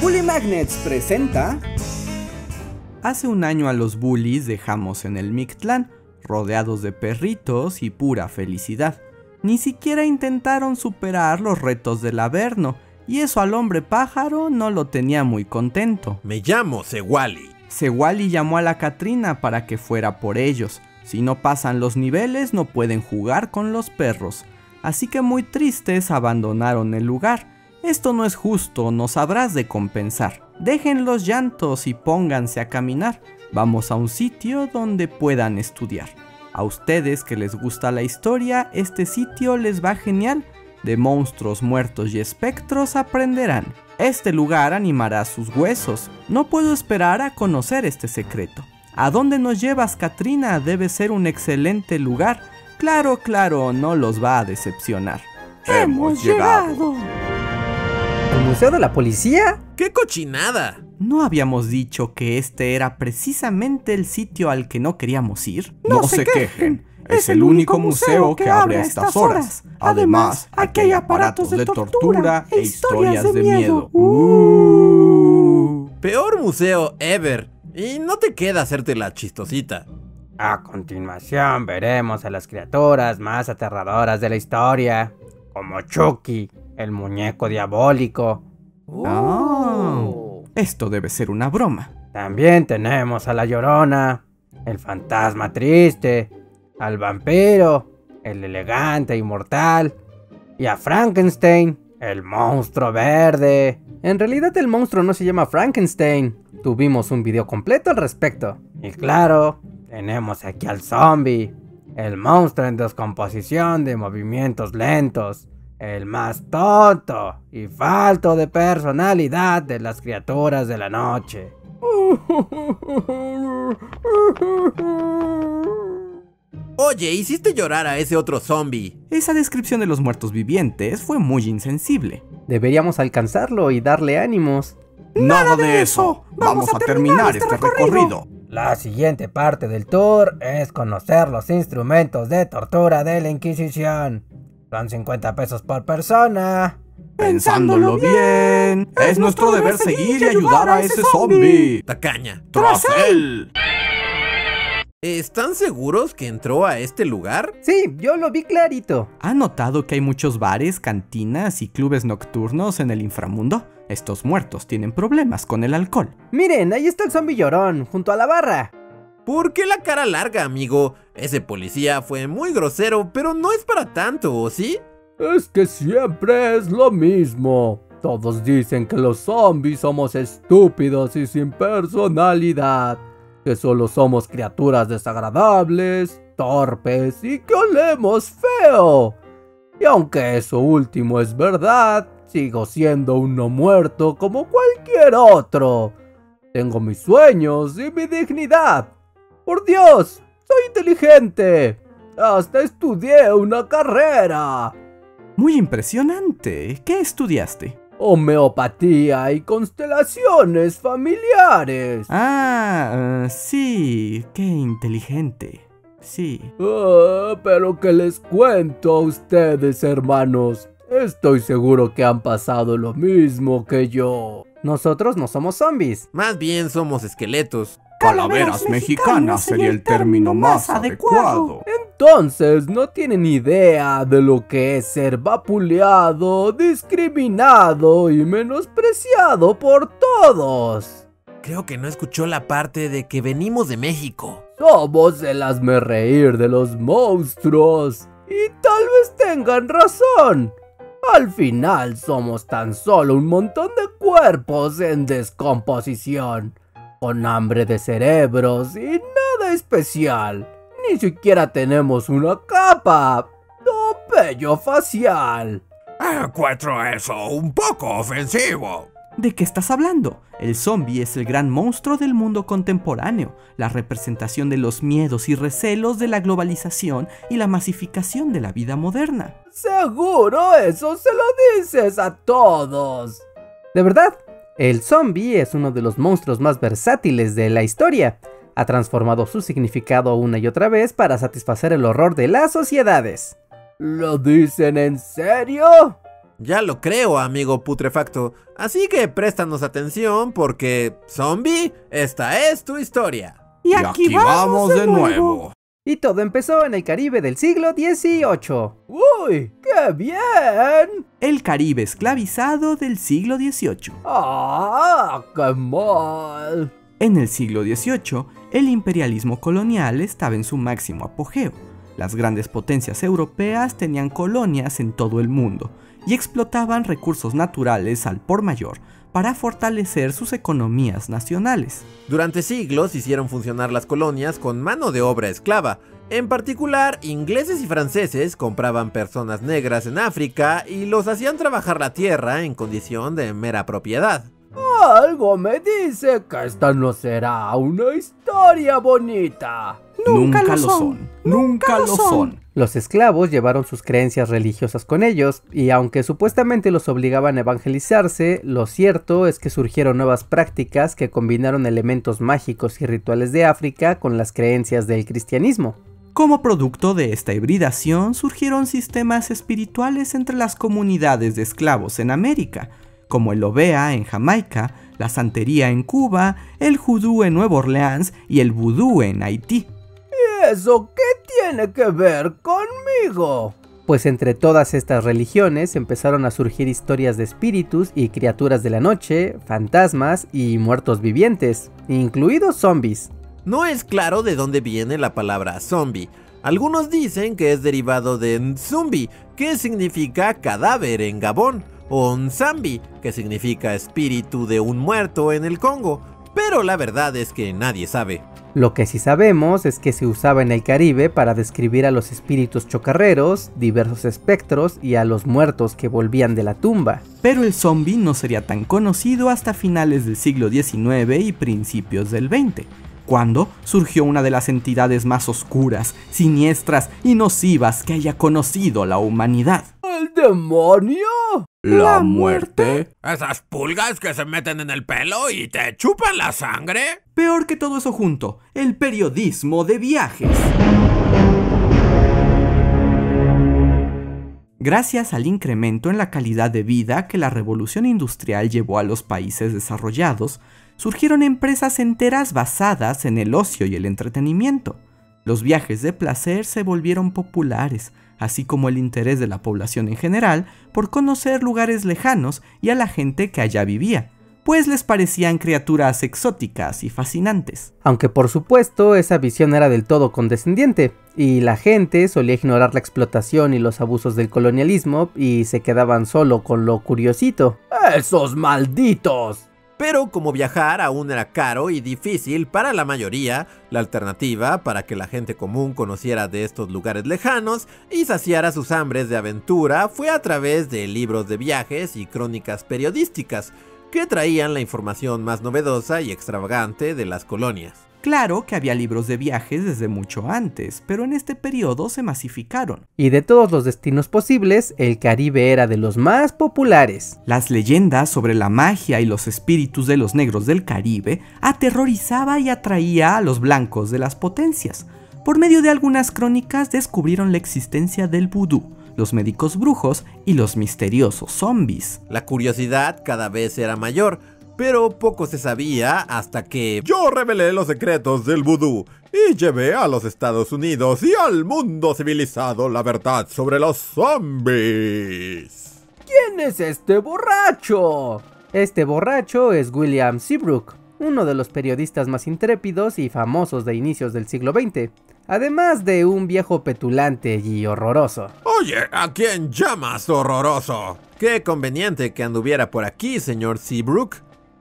Bully Magnets presenta... Hace un año a los bullies dejamos en el Mictlán, rodeados de perritos y pura felicidad. Ni siquiera intentaron superar los retos del Averno, y eso al hombre pájaro no lo tenía muy contento. Me llamo Sewali. Sewali llamó a la Katrina para que fuera por ellos. Si no pasan los niveles no pueden jugar con los perros. Así que muy tristes abandonaron el lugar. Esto no es justo, nos habrás de compensar. Dejen los llantos y pónganse a caminar. Vamos a un sitio donde puedan estudiar. A ustedes que les gusta la historia, este sitio les va genial. De monstruos muertos y espectros aprenderán. Este lugar animará sus huesos. No puedo esperar a conocer este secreto. ¿A dónde nos llevas, Katrina? Debe ser un excelente lugar. Claro, claro, no los va a decepcionar. ¡Hemos llegado! ¿El Museo de la Policía? ¡Qué cochinada! ¿No habíamos dicho que este era precisamente el sitio al que no queríamos ir? No, se quejen. Es el único museo que abre a estas horas. Además, aquí hay aparatos de tortura e historias de miedo. Uh. Peor museo ever. Y no te queda hacerte la chistosita. A continuación veremos a las criaturas más aterradoras de la historia, como Chucky, el muñeco diabólico. Oh, esto debe ser una broma. También tenemos a la Llorona, el fantasma triste, al vampiro, el elegante inmortal, y a Frankenstein, el monstruo verde. En realidad el monstruo no se llama Frankenstein. Tuvimos un video completo al respecto. Y claro, tenemos aquí al zombie, el monstruo en descomposición de movimientos lentos, el más tonto y falto de personalidad de las criaturas de la noche. Oye, hiciste llorar a ese otro zombie. Esa descripción de los muertos vivientes fue muy insensible. Deberíamos alcanzarlo y darle ánimos. ¡Nada de eso! Vamos a terminar este recorrido. La siguiente parte del tour es conocer los instrumentos de tortura de la Inquisición. Son 50 pesos por persona. Pensándolo bien, es nuestro deber seguir y ayudar a ese zombie. Tacaña. ¡Tras él! ¿Están seguros que entró a este lugar? Sí, yo lo vi clarito. ¿Ha notado que hay muchos bares, cantinas y clubes nocturnos en el inframundo? Estos muertos tienen problemas con el alcohol. Miren, ahí está el zombie llorón, junto a la barra. ¿Por qué la cara larga, amigo? Ese policía fue muy grosero, pero no es para tanto, ¿o sí? Es que siempre es lo mismo. Todos dicen que los zombies somos estúpidos y sin personalidad. Que solo somos criaturas desagradables, torpes y que olemos feo. Y aunque eso último es verdad, sigo siendo uno muerto como cualquier otro. Tengo mis sueños y mi dignidad. Por Dios, soy inteligente. Hasta estudié una carrera. Muy impresionante. ¿Qué estudiaste? Homeopatía y constelaciones familiares. Ah, uh, sí, qué inteligente. Sí. Ah, pero que les cuento a ustedes, hermanos. Estoy seguro que han pasado lo mismo que yo. Nosotros no somos zombies. Más bien somos esqueletos. Calaveras mexicanas sería el término más adecuado. Entonces no tienen idea de lo que es ser vapuleado, discriminado y menospreciado por todos. Creo que no escuchó la parte de que venimos de México. Somos el hazme reír de los monstruos. Y tal vez tengan razón. Al final somos tan solo un montón de cuerpos en descomposición con hambre de cerebros y nada especial. Ni siquiera tenemos una capa o pello facial. Encuentro eso un poco ofensivo. ¿De qué estás hablando? El zombie es el gran monstruo del mundo contemporáneo, la representación de los miedos y recelos de la globalización y la masificación de la vida moderna. Seguro eso se lo dices a todos. ¿De verdad? El zombie es uno de los monstruos más versátiles de la historia. Ha transformado su significado una y otra vez para satisfacer el horror de las sociedades. ¿Lo dicen en serio? Ya lo creo, amigo putrefacto. Así que préstanos atención porque, zombie, esta es tu historia. Y aquí, vamos, de nuevo. Y todo empezó en el Caribe del siglo XVIII. ¡Uy! ¡Qué bien! El Caribe esclavizado del siglo XVIII. ¡Ah! ¡Qué mal! En el siglo XVIII, el imperialismo colonial estaba en su máximo apogeo. Las grandes potencias europeas tenían colonias en todo el mundo y explotaban recursos naturales al por mayor para fortalecer sus economías nacionales. Durante siglos hicieron funcionar las colonias con mano de obra esclava. En particular, ingleses y franceses compraban personas negras en África y los hacían trabajar la tierra en condición de mera propiedad. Algo me dice que esta no será una historia bonita. Nunca, lo son. Nunca lo son. Los esclavos llevaron sus creencias religiosas con ellos, y aunque supuestamente los obligaban a evangelizarse, lo cierto es que surgieron nuevas prácticas que combinaron elementos mágicos y rituales de África con las creencias del cristianismo. Como producto de esta hibridación surgieron sistemas espirituales entre las comunidades de esclavos en América, como el Ovea en Jamaica, la santería en Cuba, el judú en Nueva Orleans y el vudú en Haití. ¿Y eso qué tiene que ver conmigo? Pues entre todas estas religiones empezaron a surgir historias de espíritus y criaturas de la noche, fantasmas y muertos vivientes, incluidos zombies. No es claro de dónde viene la palabra zombie. Algunos dicen que es derivado de Nzumbi, que significa cadáver en Gabón, o Nzambi, que significa espíritu de un muerto en el Congo, pero la verdad es que nadie sabe. Lo que sí sabemos es que se usaba en el Caribe para describir a los espíritus chocarreros, diversos espectros y a los muertos que volvían de la tumba. Pero el zombie no sería tan conocido hasta finales del siglo XIX y principios del XX, cuando surgió una de las entidades más oscuras, siniestras y nocivas que haya conocido la humanidad. ¿El demonio? ¿La muerte? ¿Esas pulgas que se meten en el pelo y te chupan la sangre? Peor que todo eso junto, el periodismo de viajes. Gracias al incremento en la calidad de vida que la revolución industrial llevó a los países desarrollados, surgieron empresas enteras basadas en el ocio y el entretenimiento. Los viajes de placer se volvieron populares, así como el interés de la población en general por conocer lugares lejanos y a la gente que allá vivía, pues les parecían criaturas exóticas y fascinantes. Aunque por supuesto esa visión era del todo condescendiente, y la gente solía ignorar la explotación y los abusos del colonialismo y se quedaban solo con lo curiosito. ¡Esos malditos! Pero como viajar aún era caro y difícil para la mayoría, la alternativa para que la gente común conociera de estos lugares lejanos y saciara sus hambres de aventura fue a través de libros de viajes y crónicas periodísticas que traían la información más novedosa y extravagante de las colonias. Claro que había libros de viajes desde mucho antes, pero en este periodo se masificaron. Y de todos los destinos posibles, el Caribe era de los más populares. Las leyendas sobre la magia y los espíritus de los negros del Caribe aterrorizaba y atraía a los blancos de las potencias. Por medio de algunas crónicas descubrieron la existencia del vudú, los médicos brujos y los misteriosos zombies. La curiosidad cada vez era mayor, pero poco se sabía hasta que yo revelé los secretos del vudú y llevé a los Estados Unidos y al mundo civilizado la verdad sobre los zombies. ¿Quién es este borracho? Este borracho es William Seabrook, uno de los periodistas más intrépidos y famosos de inicios del siglo XX, además de un viejo petulante y horroroso. Oye, ¿a quién llamas horroroso? Qué conveniente que anduviera por aquí, señor Seabrook.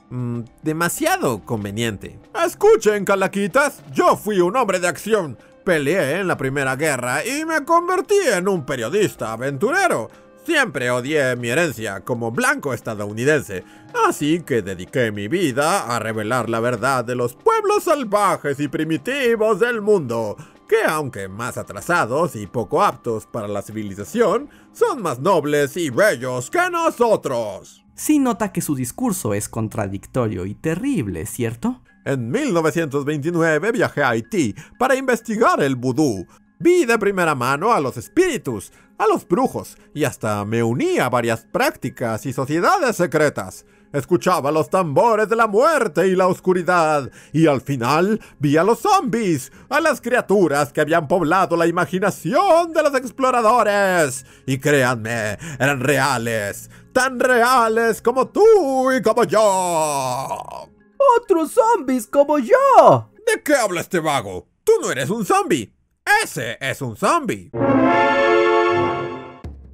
Mm, demasiado conveniente. Escuchen, calaquitas, yo fui un hombre de acción. Peleé en la Primera Guerra y me convertí en un periodista aventurero. Siempre odié mi herencia como blanco estadounidense, así que dediqué mi vida a revelar la verdad de los pueblos salvajes y primitivos del mundo, que aunque más atrasados y poco aptos para la civilización, son más nobles y bellos que nosotros. Sí nota que su discurso es contradictorio y terrible, ¿cierto? En 1929 viajé a Haití para investigar el vudú. Vi de primera mano a los espíritus. a los brujos y hasta me uní a varias prácticas y sociedades secretas. Escuchaba los tambores de la muerte y la oscuridad, y al final vi a los zombies, a las criaturas que habían poblado la imaginación de los exploradores. Y créanme, eran reales, tan reales como tú y como yo. ¡Otros zombies como yo! ¿De qué habla este vago? Tú no eres un zombie. Ese es un zombie.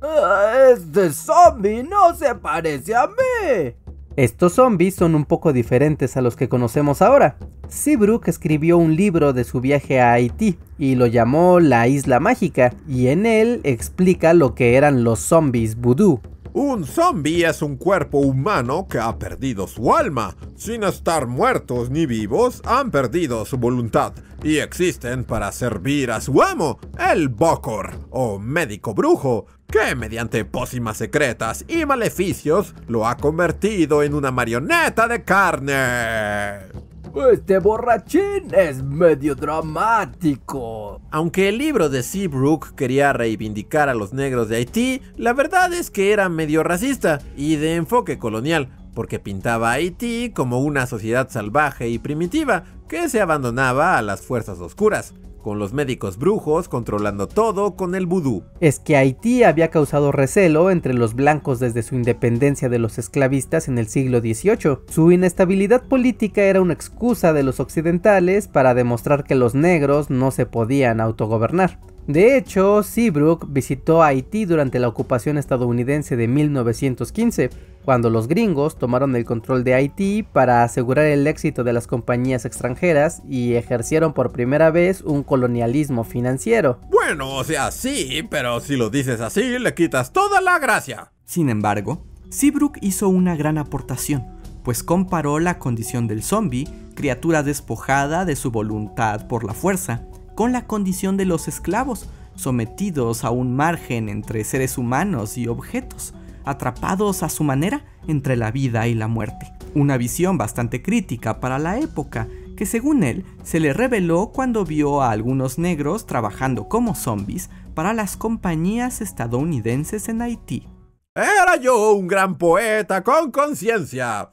Ah, Este zombie no se parece a mí. Estos zombies son un poco diferentes a los que conocemos ahora. Seabrook escribió un libro de su viaje a Haití y lo llamó La Isla Mágica, y en él explica lo que eran los zombies vudú. Un zombie es un cuerpo humano que ha perdido su alma. Sin estar muertos ni vivos, han perdido su voluntad y existen para servir a su amo, el Bokor, o médico brujo, que mediante pócimas secretas y maleficios lo ha convertido en una marioneta de carne. Este borrachín es medio dramático. Aunque el libro de Seabrook quería reivindicar a los negros de Haití, la verdad es que era medio racista y de enfoque colonial, porque pintaba a Haití como una sociedad salvaje y primitiva que se abandonaba a las fuerzas oscuras, con los médicos brujos controlando todo con el vudú. Es que Haití había causado recelo entre los blancos desde su independencia de los esclavistas en el siglo XVIII. Su inestabilidad política era una excusa de los occidentales para demostrar que los negros no se podían autogobernar. De hecho, Seabrook visitó Haití durante la ocupación estadounidense de 1915, cuando los gringos tomaron el control de Haití para asegurar el éxito de las compañías extranjeras y ejercieron por primera vez un colonialismo financiero. Bueno, o sea, sí, pero si lo dices así, le quitas toda la gracia. Sin embargo, Seabrook hizo una gran aportación, pues comparó la condición del zombie, criatura despojada de su voluntad por la fuerza, con la condición de los esclavos, sometidos a un margen entre seres humanos y objetos, atrapados a su manera entre la vida y la muerte. Una visión bastante crítica para la época, que según él se le reveló cuando vio a algunos negros trabajando como zombies para las compañías estadounidenses en Haití. Era yo un gran poeta con conciencia.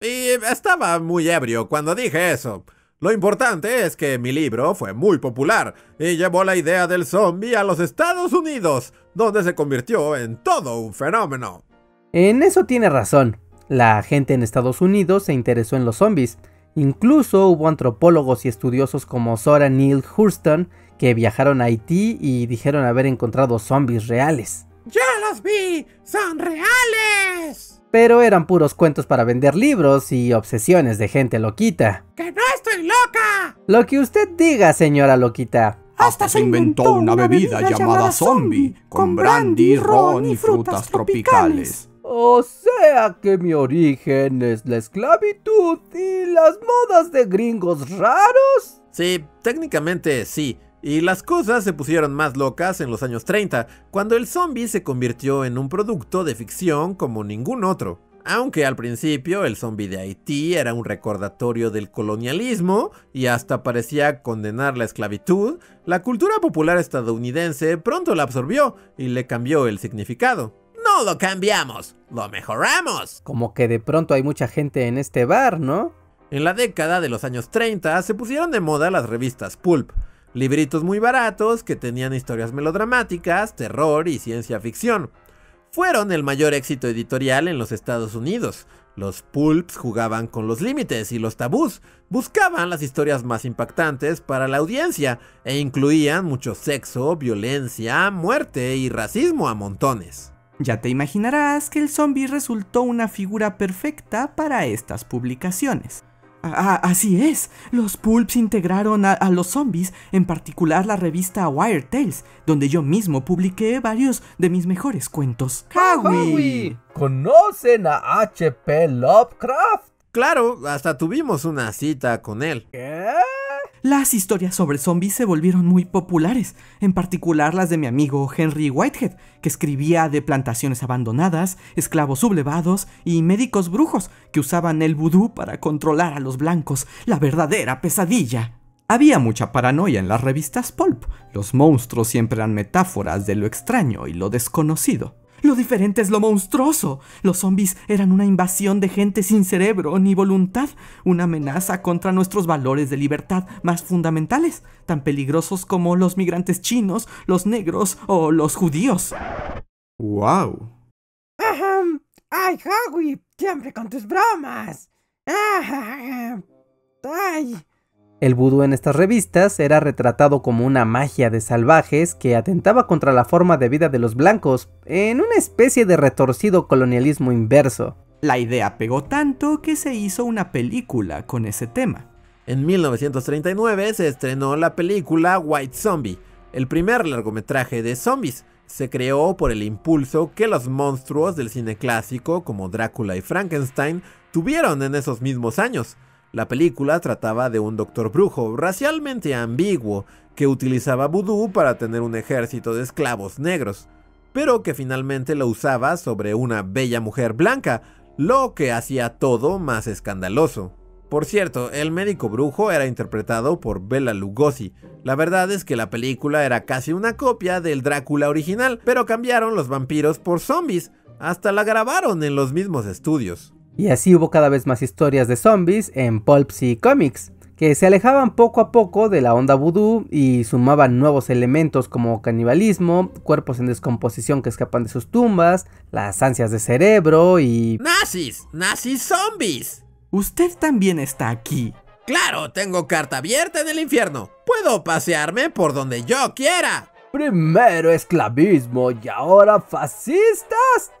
Y estaba muy ebrio cuando dije eso. Lo importante es que mi libro fue muy popular y llevó la idea del zombie a los Estados Unidos, donde se convirtió en todo un fenómeno. En eso tiene razón. La gente en Estados Unidos se interesó en los zombies. Incluso hubo antropólogos y estudiosos como Sora Neil Hurston que viajaron a Haití y dijeron haber encontrado zombies reales. ¡Ya los vi! ¡Son reales! Pero eran puros cuentos para vender libros y obsesiones de gente loquita. ¡Que no estoy loca! Lo que usted diga, señora loquita. Hasta se inventó una bebida llamada zombie, con brandy, ron y frutas tropicales. O sea que mi origen es la esclavitud y las modas de gringos raros. Sí, técnicamente sí. Y las cosas se pusieron más locas en los años 30, cuando el zombie se convirtió en un producto de ficción como ningún otro. Aunque al principio el zombie de Haití era un recordatorio del colonialismo y hasta parecía condenar la esclavitud, la cultura popular estadounidense pronto la absorbió y le cambió el significado. No lo cambiamos, lo mejoramos. Como que de pronto hay mucha gente en este bar, ¿no? En la década de los años 30 se pusieron de moda las revistas pulp, libritos muy baratos que tenían historias melodramáticas, terror y ciencia ficción. Fueron el mayor éxito editorial en los Estados Unidos. Los pulps jugaban con los límites y los tabús, buscaban las historias más impactantes para la audiencia e incluían mucho sexo, violencia, muerte y racismo a montones. Ya te imaginarás que el zombie resultó una figura perfecta para estas publicaciones. Ah, así es, los pulps integraron a, a, los zombies, en particular la revista Wired Tales, donde yo mismo publiqué varios de mis mejores cuentos. ¡Howie! ¿Conocen a H.P. Lovecraft? Claro, hasta tuvimos una cita con él. ¿Qué? Las historias sobre zombies se volvieron muy populares, en particular las de mi amigo Henry Whitehead, que escribía de plantaciones abandonadas, esclavos sublevados y médicos brujos que usaban el vudú para controlar a los blancos, la verdadera pesadilla. Había mucha paranoia en las revistas pulp. Los monstruos siempre eran metáforas de lo extraño y lo desconocido. Lo diferente es lo monstruoso. Los zombies eran una invasión de gente sin cerebro ni voluntad, una amenaza contra nuestros valores de libertad más fundamentales, tan peligrosos como los migrantes chinos, los negros o los judíos. ¡Wow! ¡Ay, Howie! ¡Siempre con tus bromas! ¡Ay! El vudú en estas revistas era retratado como una magia de salvajes que atentaba contra la forma de vida de los blancos, en una especie de retorcido colonialismo inverso. La idea pegó tanto que se hizo una película con ese tema. En 1939 se estrenó la película White Zombie, el primer largometraje de zombies. Se creó por el impulso que los monstruos del cine clásico como Drácula y Frankenstein tuvieron en esos mismos años. La película trataba de un doctor brujo racialmente ambiguo que utilizaba vudú para tener un ejército de esclavos negros, pero que finalmente lo usaba sobre una bella mujer blanca, lo que hacía todo más escandaloso. Por cierto, el médico brujo era interpretado por Bela Lugosi. La verdad es que la película era casi una copia del Drácula original, pero cambiaron los vampiros por zombies. Hasta la grabaron en los mismos estudios. Y así hubo cada vez más historias de zombies en pulps y cómics, que se alejaban poco a poco de la onda voodoo y sumaban nuevos elementos como canibalismo, cuerpos en descomposición que escapan de sus tumbas, las ansias de cerebro y... ¡Nazis! ¡Nazis zombies! Usted también está aquí. Claro, tengo carta abierta en el infierno. Puedo pasearme por donde yo quiera. Primero esclavismo y ahora fascistas.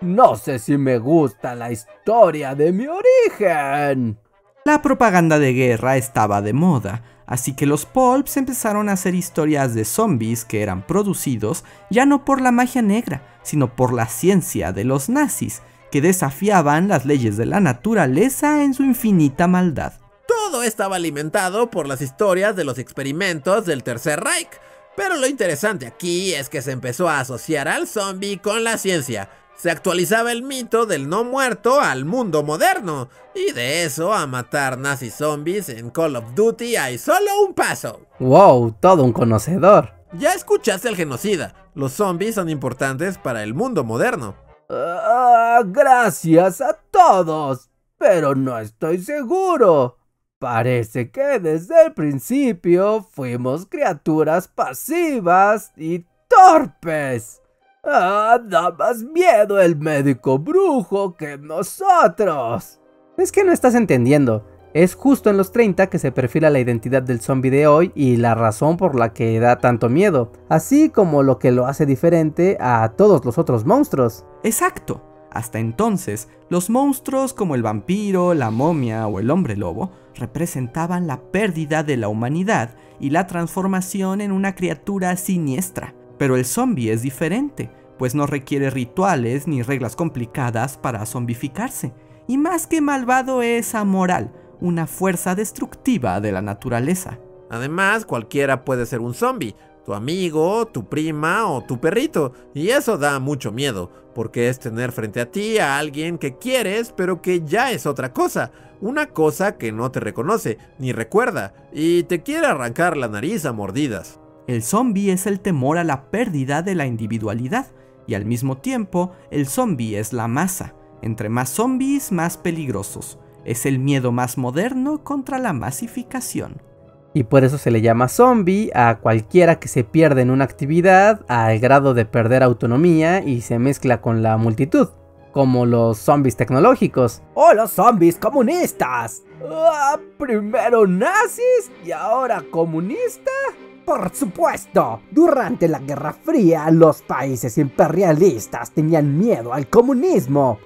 No sé si me gusta la historia de mi origen. La propaganda de guerra estaba de moda, así que los pulps empezaron a hacer historias de zombies que eran producidos ya no por la magia negra, sino por la ciencia de los nazis, que desafiaban las leyes de la naturaleza en su infinita maldad. Todo estaba alimentado por las historias de los experimentos del Tercer Reich. Pero lo interesante aquí es que se empezó a asociar al zombie con la ciencia, se actualizaba el mito del no muerto al mundo moderno, y de eso a matar nazi zombies en Call of Duty hay solo un paso. ¡Wow! Todo un conocedor. Ya escuchaste al genocida, los zombies son importantes para el mundo moderno. Ah, gracias a todos, pero no estoy seguro. Parece que desde el principio fuimos criaturas pasivas y torpes. Ah, da más miedo el médico brujo que nosotros. Es que no estás entendiendo. Es justo en los 30 que se perfila la identidad del zombie de hoy y la razón por la que da tanto miedo, así como lo que lo hace diferente a todos los otros monstruos. Exacto. Hasta entonces, los monstruos como el vampiro, la momia o el hombre lobo representaban la pérdida de la humanidad y la transformación en una criatura siniestra. Pero el zombie es diferente, pues no requiere rituales ni reglas complicadas para zombificarse, y más que malvado es amoral, una fuerza destructiva de la naturaleza. Además, cualquiera puede ser un zombie, tu amigo, tu prima o tu perrito, y eso da mucho miedo, porque es tener frente a ti a alguien que quieres, pero que ya es otra cosa, una cosa que no te reconoce ni recuerda, y te quiere arrancar la nariz a mordidas. El zombie es el temor a la pérdida de la individualidad y al mismo tiempo el zombie es la masa. Entre más zombies, más peligrosos. Es el miedo más moderno contra la masificación. Y por eso se le llama zombie a cualquiera que se pierde en una actividad al grado de perder autonomía y se mezcla con la multitud, como los zombies tecnológicos. ¡O los zombies comunistas! Ah, primero nazis y ahora comunista. Por supuesto, durante la Guerra Fría los países imperialistas tenían miedo al comunismo.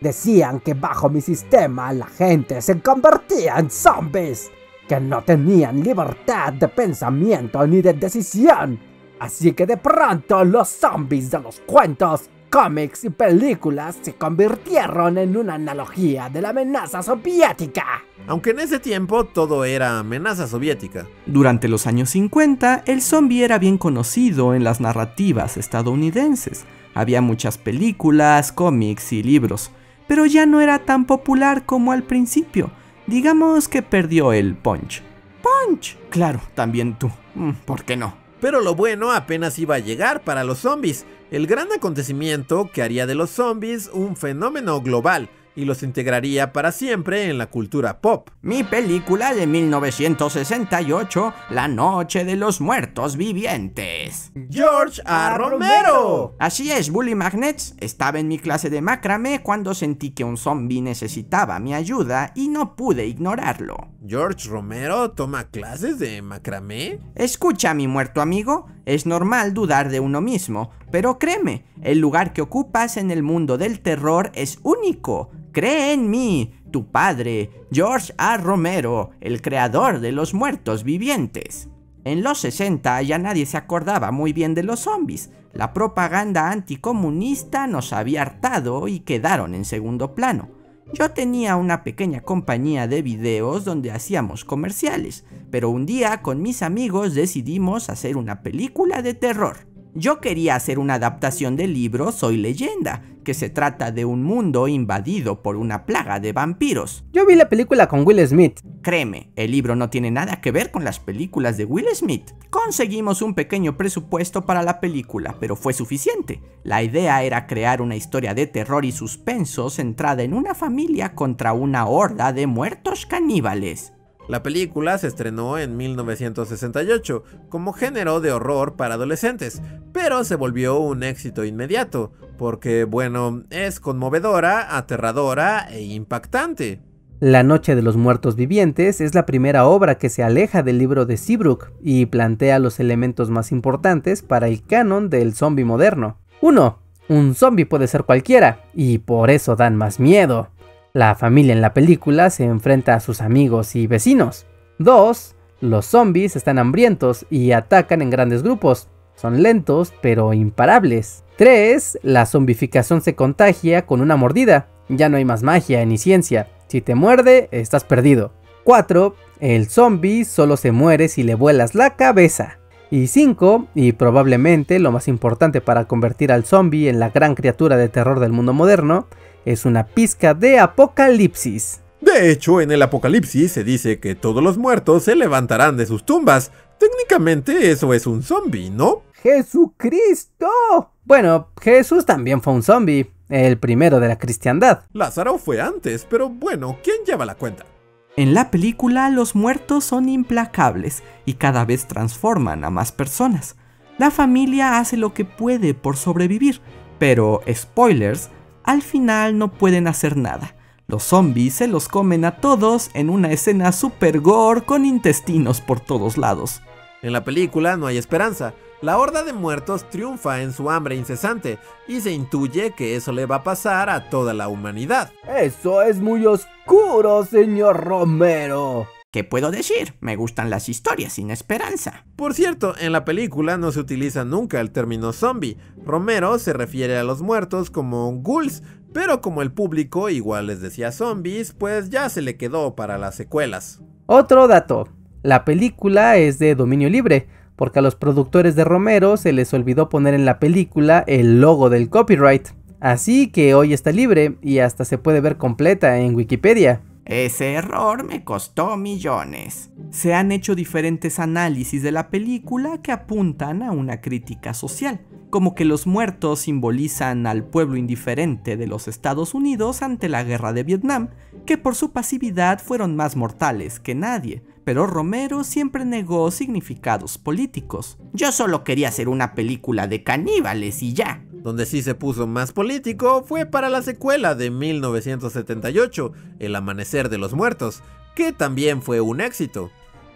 Decían que bajo mi sistema la gente se convertía en zombies, que no tenían libertad de pensamiento ni de decisión. Así que de pronto los zombies de los cuentos cómics y películas se convirtieron en una analogía de la amenaza soviética. Aunque en ese tiempo todo era amenaza soviética. Durante los años 50, el zombie era bien conocido en las narrativas estadounidenses. Había muchas películas, cómics y libros, pero ya no era tan popular como al principio. Digamos que perdió el punch. Punch. Claro, también tú. Mm, ¿Por qué no? Pero lo bueno apenas iba a llegar para los zombies, el gran acontecimiento que haría de los zombies un fenómeno global y los integraría para siempre en la cultura pop. Mi película de 1968, La Noche de los Muertos Vivientes. George A. Romero. Así es, Bully Magnets. Estaba en mi clase de macramé cuando sentí que un zombie necesitaba mi ayuda y no pude ignorarlo. ¿George Romero toma clases de macramé? Escucha, mi muerto amigo, es normal dudar de uno mismo, pero créeme, el lugar que ocupas en el mundo del terror es único. Cree en mí, tu padre, George A. Romero, el creador de los muertos vivientes. En los 60 ya nadie se acordaba muy bien de los zombies. La propaganda anticomunista nos había hartado y quedaron en segundo plano. Yo tenía una pequeña compañía de videos donde hacíamos comerciales, pero un día con mis amigos decidimos hacer una película de terror. Yo quería hacer una adaptación del libro Soy leyenda, que se trata de un mundo invadido por una plaga de vampiros. Yo vi la película con Will Smith. Créeme, el libro no tiene nada que ver con las películas de Will Smith. Conseguimos un pequeño presupuesto para la película, pero fue suficiente. La idea era crear una historia de terror y suspenso centrada en una familia contra una horda de muertos caníbales. La película se estrenó en 1968 como género de horror para adolescentes, pero se volvió un éxito inmediato, porque bueno, es conmovedora, aterradora e impactante. La Noche de los Muertos Vivientes es la primera obra que se aleja del libro de Seabrook y plantea los elementos más importantes para el canon del zombie moderno. 1. Un zombie puede ser cualquiera, y por eso dan más miedo. La familia en la película se enfrenta a sus amigos y vecinos. 2. Los zombies están hambrientos y atacan en grandes grupos. Son lentos pero imparables. 3. La zombificación se contagia con una mordida. Ya no hay más magia ni ciencia. Si te muerde, estás perdido. 4. El zombie solo se muere si le vuelas la cabeza. Y 5, y probablemente lo más importante para convertir al zombie en la gran criatura de terror del mundo moderno, es una pizca de apocalipsis. De hecho, en el apocalipsis se dice que todos los muertos se levantarán de sus tumbas. Técnicamente eso es un zombie, ¿no? ¡Jesucristo! Bueno, Jesús también fue un zombie, el primero de la cristiandad. Lázaro fue antes, pero bueno, ¿quién lleva la cuenta? En la película los muertos son implacables y cada vez transforman a más personas. La familia hace lo que puede por sobrevivir, pero, spoilers, al final no pueden hacer nada. Los zombies se los comen a todos en una escena super gore con intestinos por todos lados. En la película no hay esperanza. La horda de muertos triunfa en su hambre incesante y se intuye que eso le va a pasar a toda la humanidad. Eso es muy oscuro, señor Romero. ¿Qué puedo decir? Me gustan las historias sin esperanza. Por cierto, en la película no se utiliza nunca el término zombie. Romero se refiere a los muertos como ghouls, pero como el público igual les decía zombies, pues ya se le quedó para las secuelas. Otro dato, la película es de dominio libre, porque a los productores de Romero se les olvidó poner en la película el logo del copyright. Así que hoy está libre y hasta se puede ver completa en Wikipedia. Ese error me costó millones. Se han hecho diferentes análisis de la película que apuntan a una crítica social, como que los muertos simbolizan al pueblo indiferente de los Estados Unidos ante la guerra de Vietnam, que por su pasividad fueron más mortales que nadie, pero Romero siempre negó significados políticos. Yo solo quería hacer una película de caníbales y ya. Donde sí se puso más político fue para la secuela de 1978, El Amanecer de los Muertos, que también fue un éxito.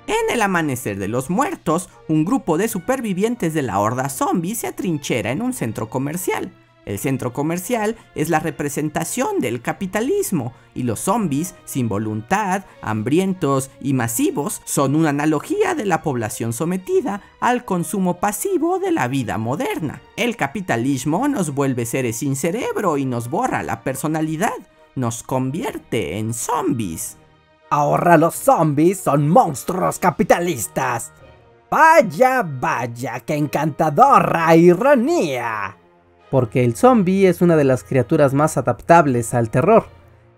En el amanecer de los muertos, un grupo de supervivientes de la horda zombie se atrinchera en un centro comercial. El centro comercial es la representación del capitalismo y los zombies, sin voluntad, hambrientos y masivos, son una analogía de la población sometida al consumo pasivo de la vida moderna. El capitalismo nos vuelve seres sin cerebro y nos borra la personalidad, nos convierte en zombies. Ahora los zombies son monstruos capitalistas. Vaya, vaya, qué encantadora ironía porque el zombie es una de las criaturas más adaptables al terror.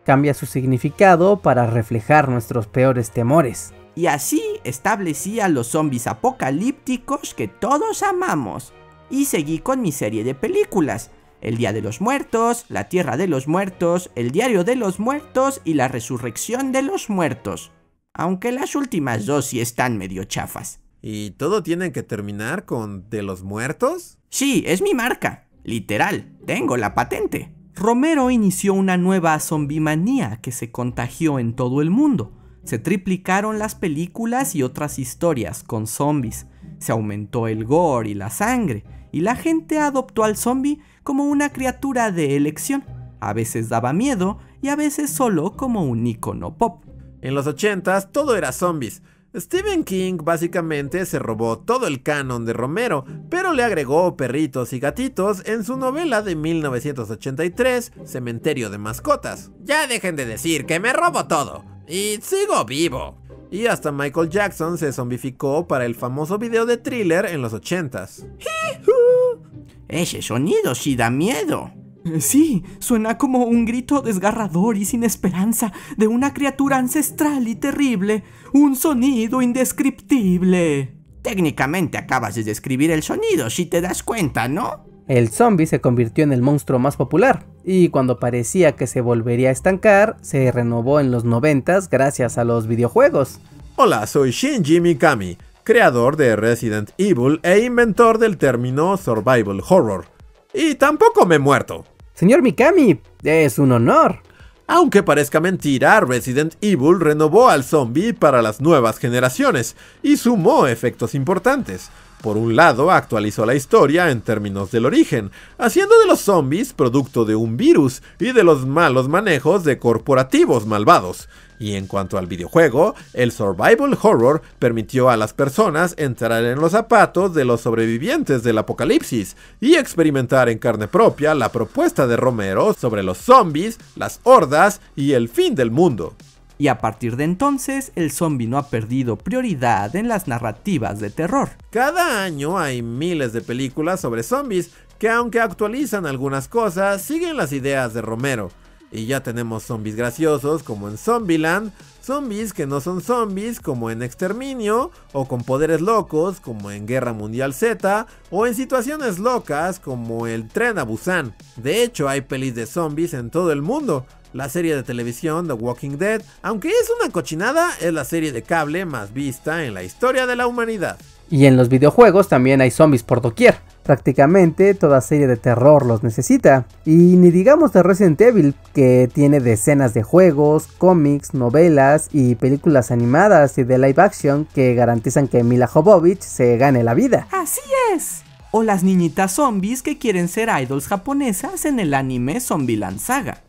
cambia su significado para reflejar nuestros peores temores. Y así establecí a los zombies apocalípticos que todos amamos. Y seguí con mi serie de películas. El Día de los Muertos, La Tierra de los Muertos, El Diario de los Muertos y La Resurrección de los Muertos. Aunque las últimas dos sí están medio chafas. ¿Y todo tiene que terminar con de los muertos? Sí, es mi marca. Literal, tengo la patente. Romero inició una nueva zombimanía que se contagió en todo el mundo. Se triplicaron las películas y otras historias con zombies. Se aumentó el gore y la sangre, y la gente adoptó al zombie como una criatura de elección. A veces daba miedo y a veces solo como un icono pop. En los 80 todo era zombies. Stephen King básicamente se robó todo el canon de Romero, pero le agregó perritos y gatitos en su novela de 1983, Cementerio de Mascotas. Ya dejen de decir que me robo todo. Y sigo vivo. Y hasta Michael Jackson se zombificó para el famoso video de thriller en los 80s. Ese sonido sí da miedo. Eh, sí, suena como un grito desgarrador y sin esperanza de una criatura ancestral y terrible, un sonido indescriptible. Técnicamente acabas de describir el sonido, si te das cuenta, ¿no? El zombie se convirtió en el monstruo más popular, y cuando parecía que se volvería a estancar, se renovó en los 90 gracias a los videojuegos. Hola, soy Shinji Mikami, creador de Resident Evil e inventor del término Survival Horror. Y tampoco me he muerto. Señor Mikami, es un honor. Aunque parezca mentira, Resident Evil renovó al zombie para las nuevas generaciones y sumó efectos importantes. Por un lado, actualizó la historia en términos del origen, haciendo de los zombies producto de un virus y de los malos manejos de corporativos malvados. Y en cuanto al videojuego, el survival horror permitió a las personas entrar en los zapatos de los sobrevivientes del apocalipsis y experimentar en carne propia la propuesta de Romero sobre los zombies, las hordas y el fin del mundo. Y a partir de entonces, el zombie no ha perdido prioridad en las narrativas de terror. Cada año hay miles de películas sobre zombies que aunque actualizan algunas cosas, siguen las ideas de Romero. Y ya tenemos zombies graciosos como en Zombieland, zombies que no son zombies como en Exterminio, o con poderes locos como en Guerra Mundial Z, o en situaciones locas como el tren a Busan. De hecho, hay pelis de zombies en todo el mundo. La serie de televisión The Walking Dead, aunque es una cochinada, es la serie de cable más vista en la historia de la humanidad. Y en los videojuegos también hay zombies por doquier. Prácticamente toda serie de terror los necesita. Y ni digamos de Resident Evil, que tiene decenas de juegos, cómics, novelas y películas animadas y de live action que garantizan que Mila Jovovich se gane la vida. Así es. O las niñitas zombies que quieren ser idols japonesas en el anime Zombieland Saga.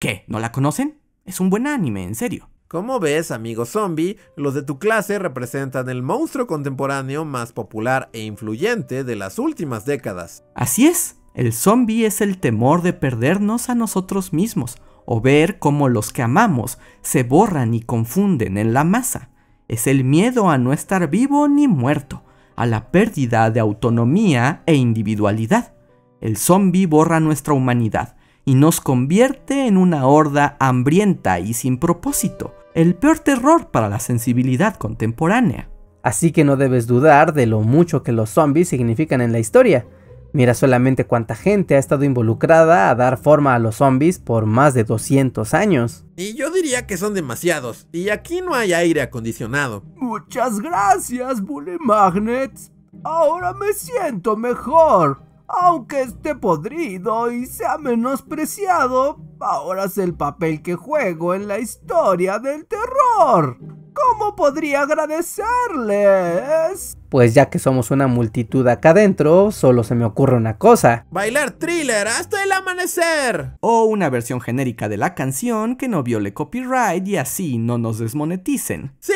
¿Qué? ¿No la conocen? Es un buen anime, en serio. Como ves, amigo zombie, los de tu clase representan el monstruo contemporáneo más popular e influyente de las últimas décadas. Así es, el zombie es el temor de perdernos a nosotros mismos, o ver cómo los que amamos se borran y confunden en la masa. Es el miedo a no estar vivo ni muerto, a la pérdida de autonomía e individualidad. El zombie borra nuestra humanidad y nos convierte en una horda hambrienta y sin propósito, el peor terror para la sensibilidad contemporánea. Así que no debes dudar de lo mucho que los zombies significan en la historia. Mira solamente cuánta gente ha estado involucrada a dar forma a los zombies por más de 200 años. Y yo diría que son demasiados, y aquí no hay aire acondicionado. Muchas gracias, Bully Magnets. Ahora me siento mejor. Aunque esté podrido y sea menospreciado, ahora es el papel que juego en la historia del terror. ¿Cómo podría agradecerles? Pues ya que somos una multitud acá adentro, solo se me ocurre una cosa. Bailar thriller hasta el amanecer. O una versión genérica de la canción que no viole copyright y así no nos desmoneticen. Sí,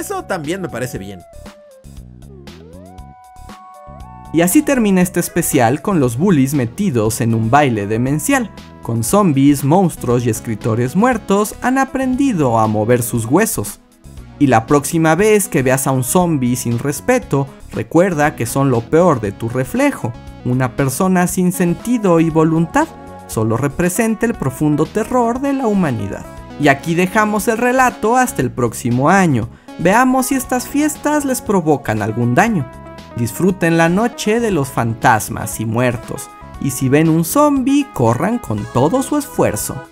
eso también me parece bien. Y así termina este especial con los bullies metidos en un baile demencial. Con zombies, monstruos y escritores muertos han aprendido a mover sus huesos. Y la próxima vez que veas a un zombie sin respeto, recuerda que son lo peor de tu reflejo. una persona sin sentido y voluntad, solo representa el profundo terror de la humanidad. Y aquí dejamos el relato hasta el próximo año. Veamos si estas fiestas les provocan algún daño. Disfruten la noche de los fantasmas y muertos, y si ven un zombie, corran con todo su esfuerzo.